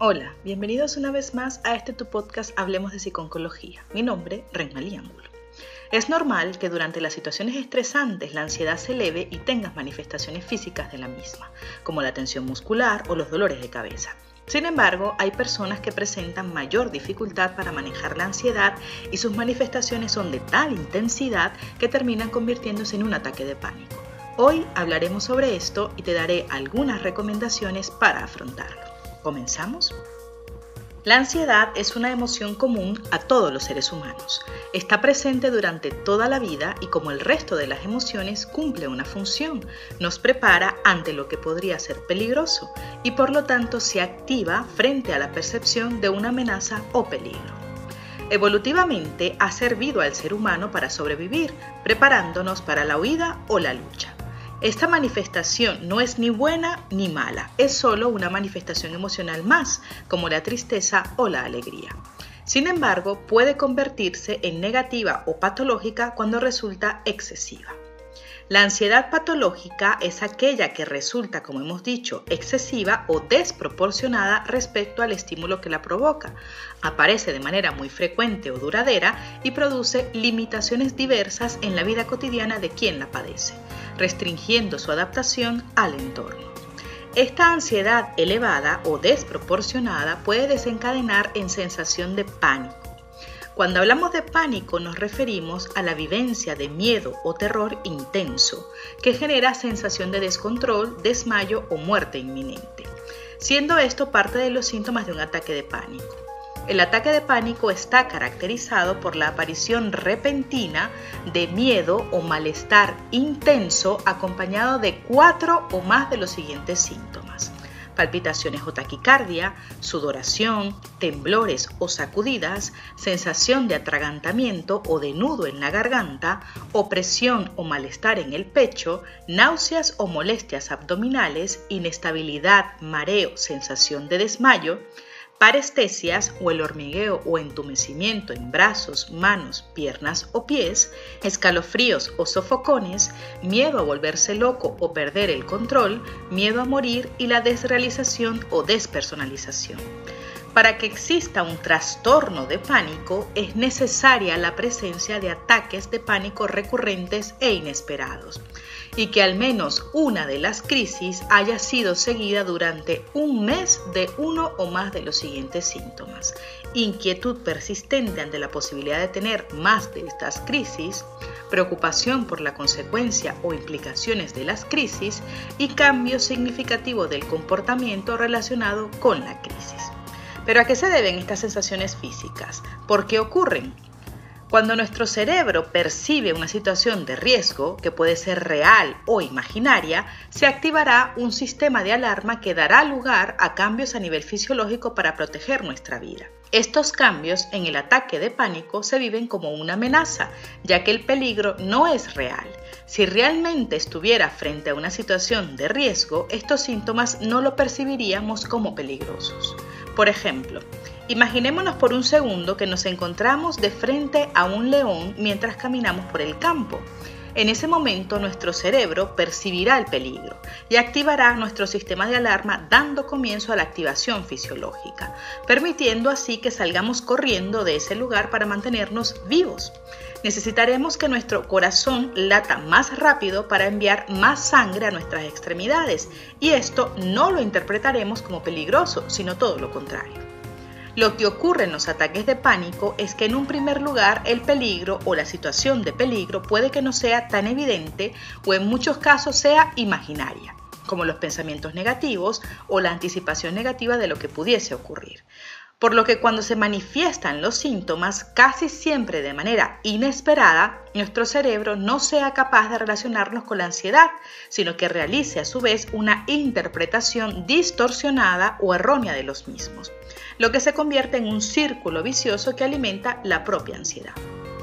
Hola, bienvenidos una vez más a este tu podcast Hablemos de Psiconcología. Mi nombre, Renmalí Ángulo. Es normal que durante las situaciones estresantes la ansiedad se eleve y tengas manifestaciones físicas de la misma, como la tensión muscular o los dolores de cabeza. Sin embargo, hay personas que presentan mayor dificultad para manejar la ansiedad y sus manifestaciones son de tal intensidad que terminan convirtiéndose en un ataque de pánico. Hoy hablaremos sobre esto y te daré algunas recomendaciones para afrontarlo. ¿Comenzamos? La ansiedad es una emoción común a todos los seres humanos. Está presente durante toda la vida y como el resto de las emociones cumple una función. Nos prepara ante lo que podría ser peligroso y por lo tanto se activa frente a la percepción de una amenaza o peligro. Evolutivamente ha servido al ser humano para sobrevivir, preparándonos para la huida o la lucha. Esta manifestación no es ni buena ni mala, es solo una manifestación emocional más, como la tristeza o la alegría. Sin embargo, puede convertirse en negativa o patológica cuando resulta excesiva. La ansiedad patológica es aquella que resulta, como hemos dicho, excesiva o desproporcionada respecto al estímulo que la provoca. Aparece de manera muy frecuente o duradera y produce limitaciones diversas en la vida cotidiana de quien la padece restringiendo su adaptación al entorno. Esta ansiedad elevada o desproporcionada puede desencadenar en sensación de pánico. Cuando hablamos de pánico nos referimos a la vivencia de miedo o terror intenso, que genera sensación de descontrol, desmayo o muerte inminente, siendo esto parte de los síntomas de un ataque de pánico. El ataque de pánico está caracterizado por la aparición repentina de miedo o malestar intenso acompañado de cuatro o más de los siguientes síntomas. Palpitaciones o taquicardia, sudoración, temblores o sacudidas, sensación de atragantamiento o de nudo en la garganta, opresión o malestar en el pecho, náuseas o molestias abdominales, inestabilidad, mareo, sensación de desmayo, parestesias o el hormigueo o entumecimiento en brazos, manos, piernas o pies, escalofríos o sofocones, miedo a volverse loco o perder el control, miedo a morir y la desrealización o despersonalización. Para que exista un trastorno de pánico es necesaria la presencia de ataques de pánico recurrentes e inesperados y que al menos una de las crisis haya sido seguida durante un mes de uno o más de los siguientes síntomas. Inquietud persistente ante la posibilidad de tener más de estas crisis, preocupación por la consecuencia o implicaciones de las crisis y cambio significativo del comportamiento relacionado con la crisis. Pero ¿a qué se deben estas sensaciones físicas? ¿Por qué ocurren? Cuando nuestro cerebro percibe una situación de riesgo, que puede ser real o imaginaria, se activará un sistema de alarma que dará lugar a cambios a nivel fisiológico para proteger nuestra vida. Estos cambios en el ataque de pánico se viven como una amenaza, ya que el peligro no es real. Si realmente estuviera frente a una situación de riesgo, estos síntomas no lo percibiríamos como peligrosos. Por ejemplo, Imaginémonos por un segundo que nos encontramos de frente a un león mientras caminamos por el campo. En ese momento nuestro cerebro percibirá el peligro y activará nuestro sistema de alarma dando comienzo a la activación fisiológica, permitiendo así que salgamos corriendo de ese lugar para mantenernos vivos. Necesitaremos que nuestro corazón lata más rápido para enviar más sangre a nuestras extremidades y esto no lo interpretaremos como peligroso, sino todo lo contrario. Lo que ocurre en los ataques de pánico es que en un primer lugar el peligro o la situación de peligro puede que no sea tan evidente o en muchos casos sea imaginaria, como los pensamientos negativos o la anticipación negativa de lo que pudiese ocurrir. Por lo que cuando se manifiestan los síntomas, casi siempre de manera inesperada, nuestro cerebro no sea capaz de relacionarlos con la ansiedad, sino que realice a su vez una interpretación distorsionada o errónea de los mismos lo que se convierte en un círculo vicioso que alimenta la propia ansiedad.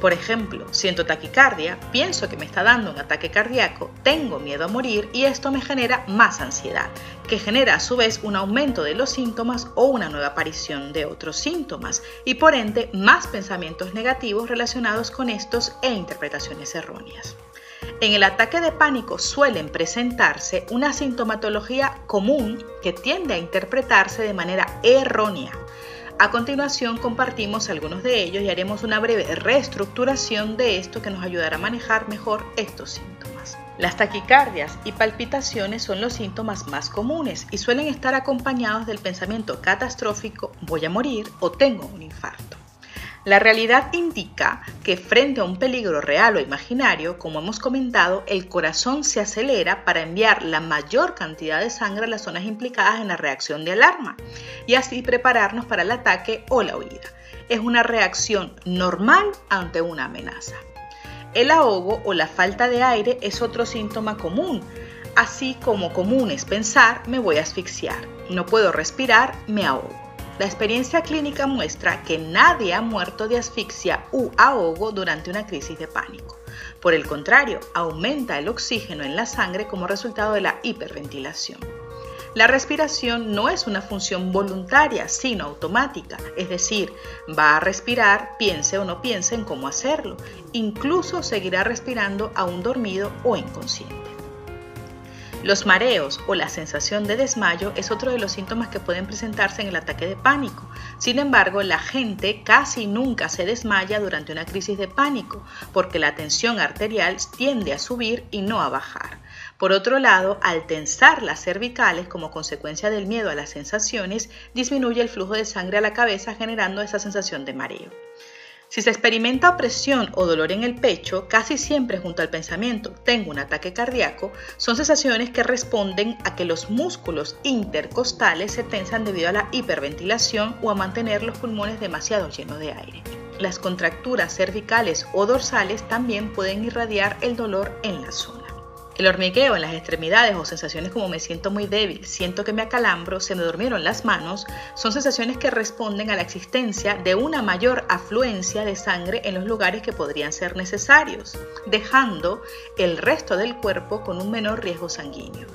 Por ejemplo, siento taquicardia, pienso que me está dando un ataque cardíaco, tengo miedo a morir y esto me genera más ansiedad, que genera a su vez un aumento de los síntomas o una nueva aparición de otros síntomas y por ende más pensamientos negativos relacionados con estos e interpretaciones erróneas. En el ataque de pánico suelen presentarse una sintomatología común que tiende a interpretarse de manera errónea. A continuación compartimos algunos de ellos y haremos una breve reestructuración de esto que nos ayudará a manejar mejor estos síntomas. Las taquicardias y palpitaciones son los síntomas más comunes y suelen estar acompañados del pensamiento catastrófico voy a morir o tengo un infarto. La realidad indica que frente a un peligro real o imaginario, como hemos comentado, el corazón se acelera para enviar la mayor cantidad de sangre a las zonas implicadas en la reacción de alarma y así prepararnos para el ataque o la huida. Es una reacción normal ante una amenaza. El ahogo o la falta de aire es otro síntoma común, así como común es pensar me voy a asfixiar, no puedo respirar, me ahogo. La experiencia clínica muestra que nadie ha muerto de asfixia u ahogo durante una crisis de pánico. Por el contrario, aumenta el oxígeno en la sangre como resultado de la hiperventilación. La respiración no es una función voluntaria, sino automática, es decir, va a respirar, piense o no piense en cómo hacerlo, incluso seguirá respirando aún dormido o inconsciente. Los mareos o la sensación de desmayo es otro de los síntomas que pueden presentarse en el ataque de pánico. Sin embargo, la gente casi nunca se desmaya durante una crisis de pánico porque la tensión arterial tiende a subir y no a bajar. Por otro lado, al tensar las cervicales como consecuencia del miedo a las sensaciones, disminuye el flujo de sangre a la cabeza generando esa sensación de mareo. Si se experimenta opresión o dolor en el pecho, casi siempre junto al pensamiento tengo un ataque cardíaco, son sensaciones que responden a que los músculos intercostales se tensan debido a la hiperventilación o a mantener los pulmones demasiado llenos de aire. Las contracturas cervicales o dorsales también pueden irradiar el dolor en la zona. El hormigueo en las extremidades o sensaciones como me siento muy débil, siento que me acalambro, se me durmieron las manos, son sensaciones que responden a la existencia de una mayor afluencia de sangre en los lugares que podrían ser necesarios, dejando el resto del cuerpo con un menor riesgo sanguíneo.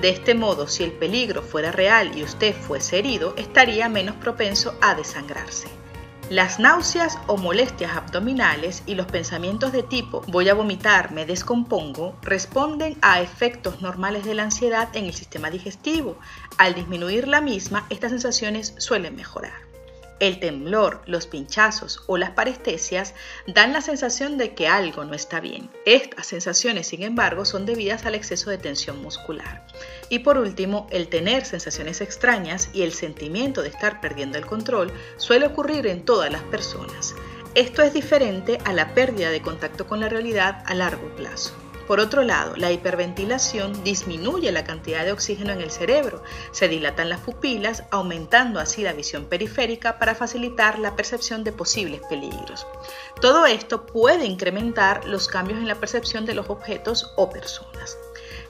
De este modo, si el peligro fuera real y usted fuese herido, estaría menos propenso a desangrarse. Las náuseas o molestias abdominales y los pensamientos de tipo voy a vomitar, me descompongo, responden a efectos normales de la ansiedad en el sistema digestivo. Al disminuir la misma, estas sensaciones suelen mejorar. El temblor, los pinchazos o las parestesias dan la sensación de que algo no está bien. Estas sensaciones, sin embargo, son debidas al exceso de tensión muscular. Y por último, el tener sensaciones extrañas y el sentimiento de estar perdiendo el control suele ocurrir en todas las personas. Esto es diferente a la pérdida de contacto con la realidad a largo plazo. Por otro lado, la hiperventilación disminuye la cantidad de oxígeno en el cerebro, se dilatan las pupilas, aumentando así la visión periférica para facilitar la percepción de posibles peligros. Todo esto puede incrementar los cambios en la percepción de los objetos o personas.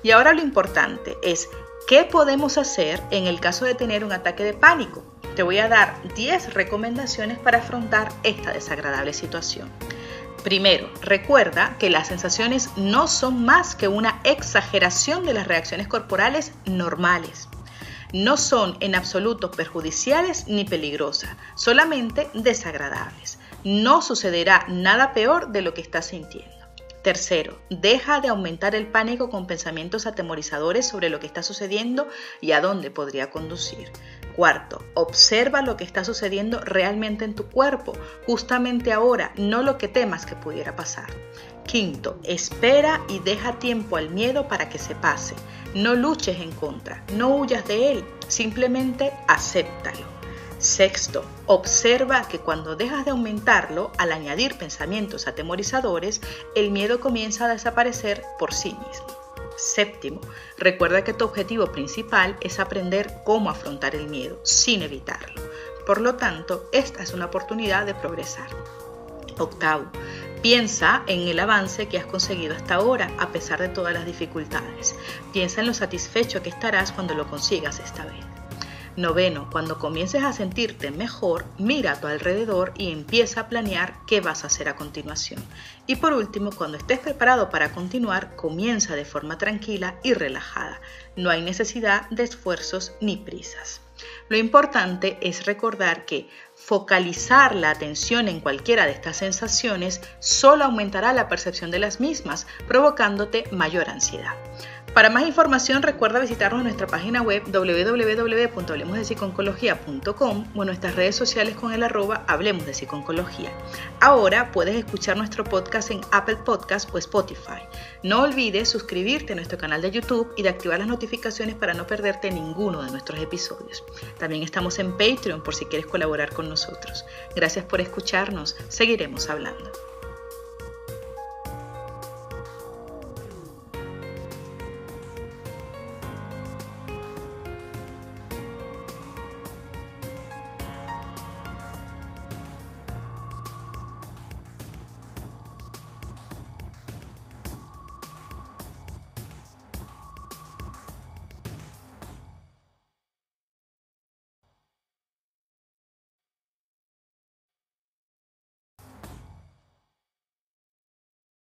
Y ahora lo importante es, ¿qué podemos hacer en el caso de tener un ataque de pánico? Te voy a dar 10 recomendaciones para afrontar esta desagradable situación. Primero, recuerda que las sensaciones no son más que una exageración de las reacciones corporales normales. No son en absoluto perjudiciales ni peligrosas, solamente desagradables. No sucederá nada peor de lo que estás sintiendo. Tercero, deja de aumentar el pánico con pensamientos atemorizadores sobre lo que está sucediendo y a dónde podría conducir. Cuarto, observa lo que está sucediendo realmente en tu cuerpo, justamente ahora, no lo que temas que pudiera pasar. Quinto, espera y deja tiempo al miedo para que se pase. No luches en contra, no huyas de él, simplemente acéptalo. Sexto, observa que cuando dejas de aumentarlo, al añadir pensamientos atemorizadores, el miedo comienza a desaparecer por sí mismo. Séptimo, recuerda que tu objetivo principal es aprender cómo afrontar el miedo sin evitarlo. Por lo tanto, esta es una oportunidad de progresar. Octavo, piensa en el avance que has conseguido hasta ahora a pesar de todas las dificultades. Piensa en lo satisfecho que estarás cuando lo consigas esta vez. Noveno, cuando comiences a sentirte mejor, mira a tu alrededor y empieza a planear qué vas a hacer a continuación. Y por último, cuando estés preparado para continuar, comienza de forma tranquila y relajada. No hay necesidad de esfuerzos ni prisas. Lo importante es recordar que focalizar la atención en cualquiera de estas sensaciones solo aumentará la percepción de las mismas, provocándote mayor ansiedad. Para más información recuerda visitarnos en nuestra página web www.hablemosdepsiconcología.com o en nuestras redes sociales con el arroba Hablemos de Psiconcología. Ahora puedes escuchar nuestro podcast en Apple Podcast o Spotify. No olvides suscribirte a nuestro canal de YouTube y de activar las notificaciones para no perderte ninguno de nuestros episodios. También estamos en Patreon por si quieres colaborar con nosotros. Gracias por escucharnos. Seguiremos hablando.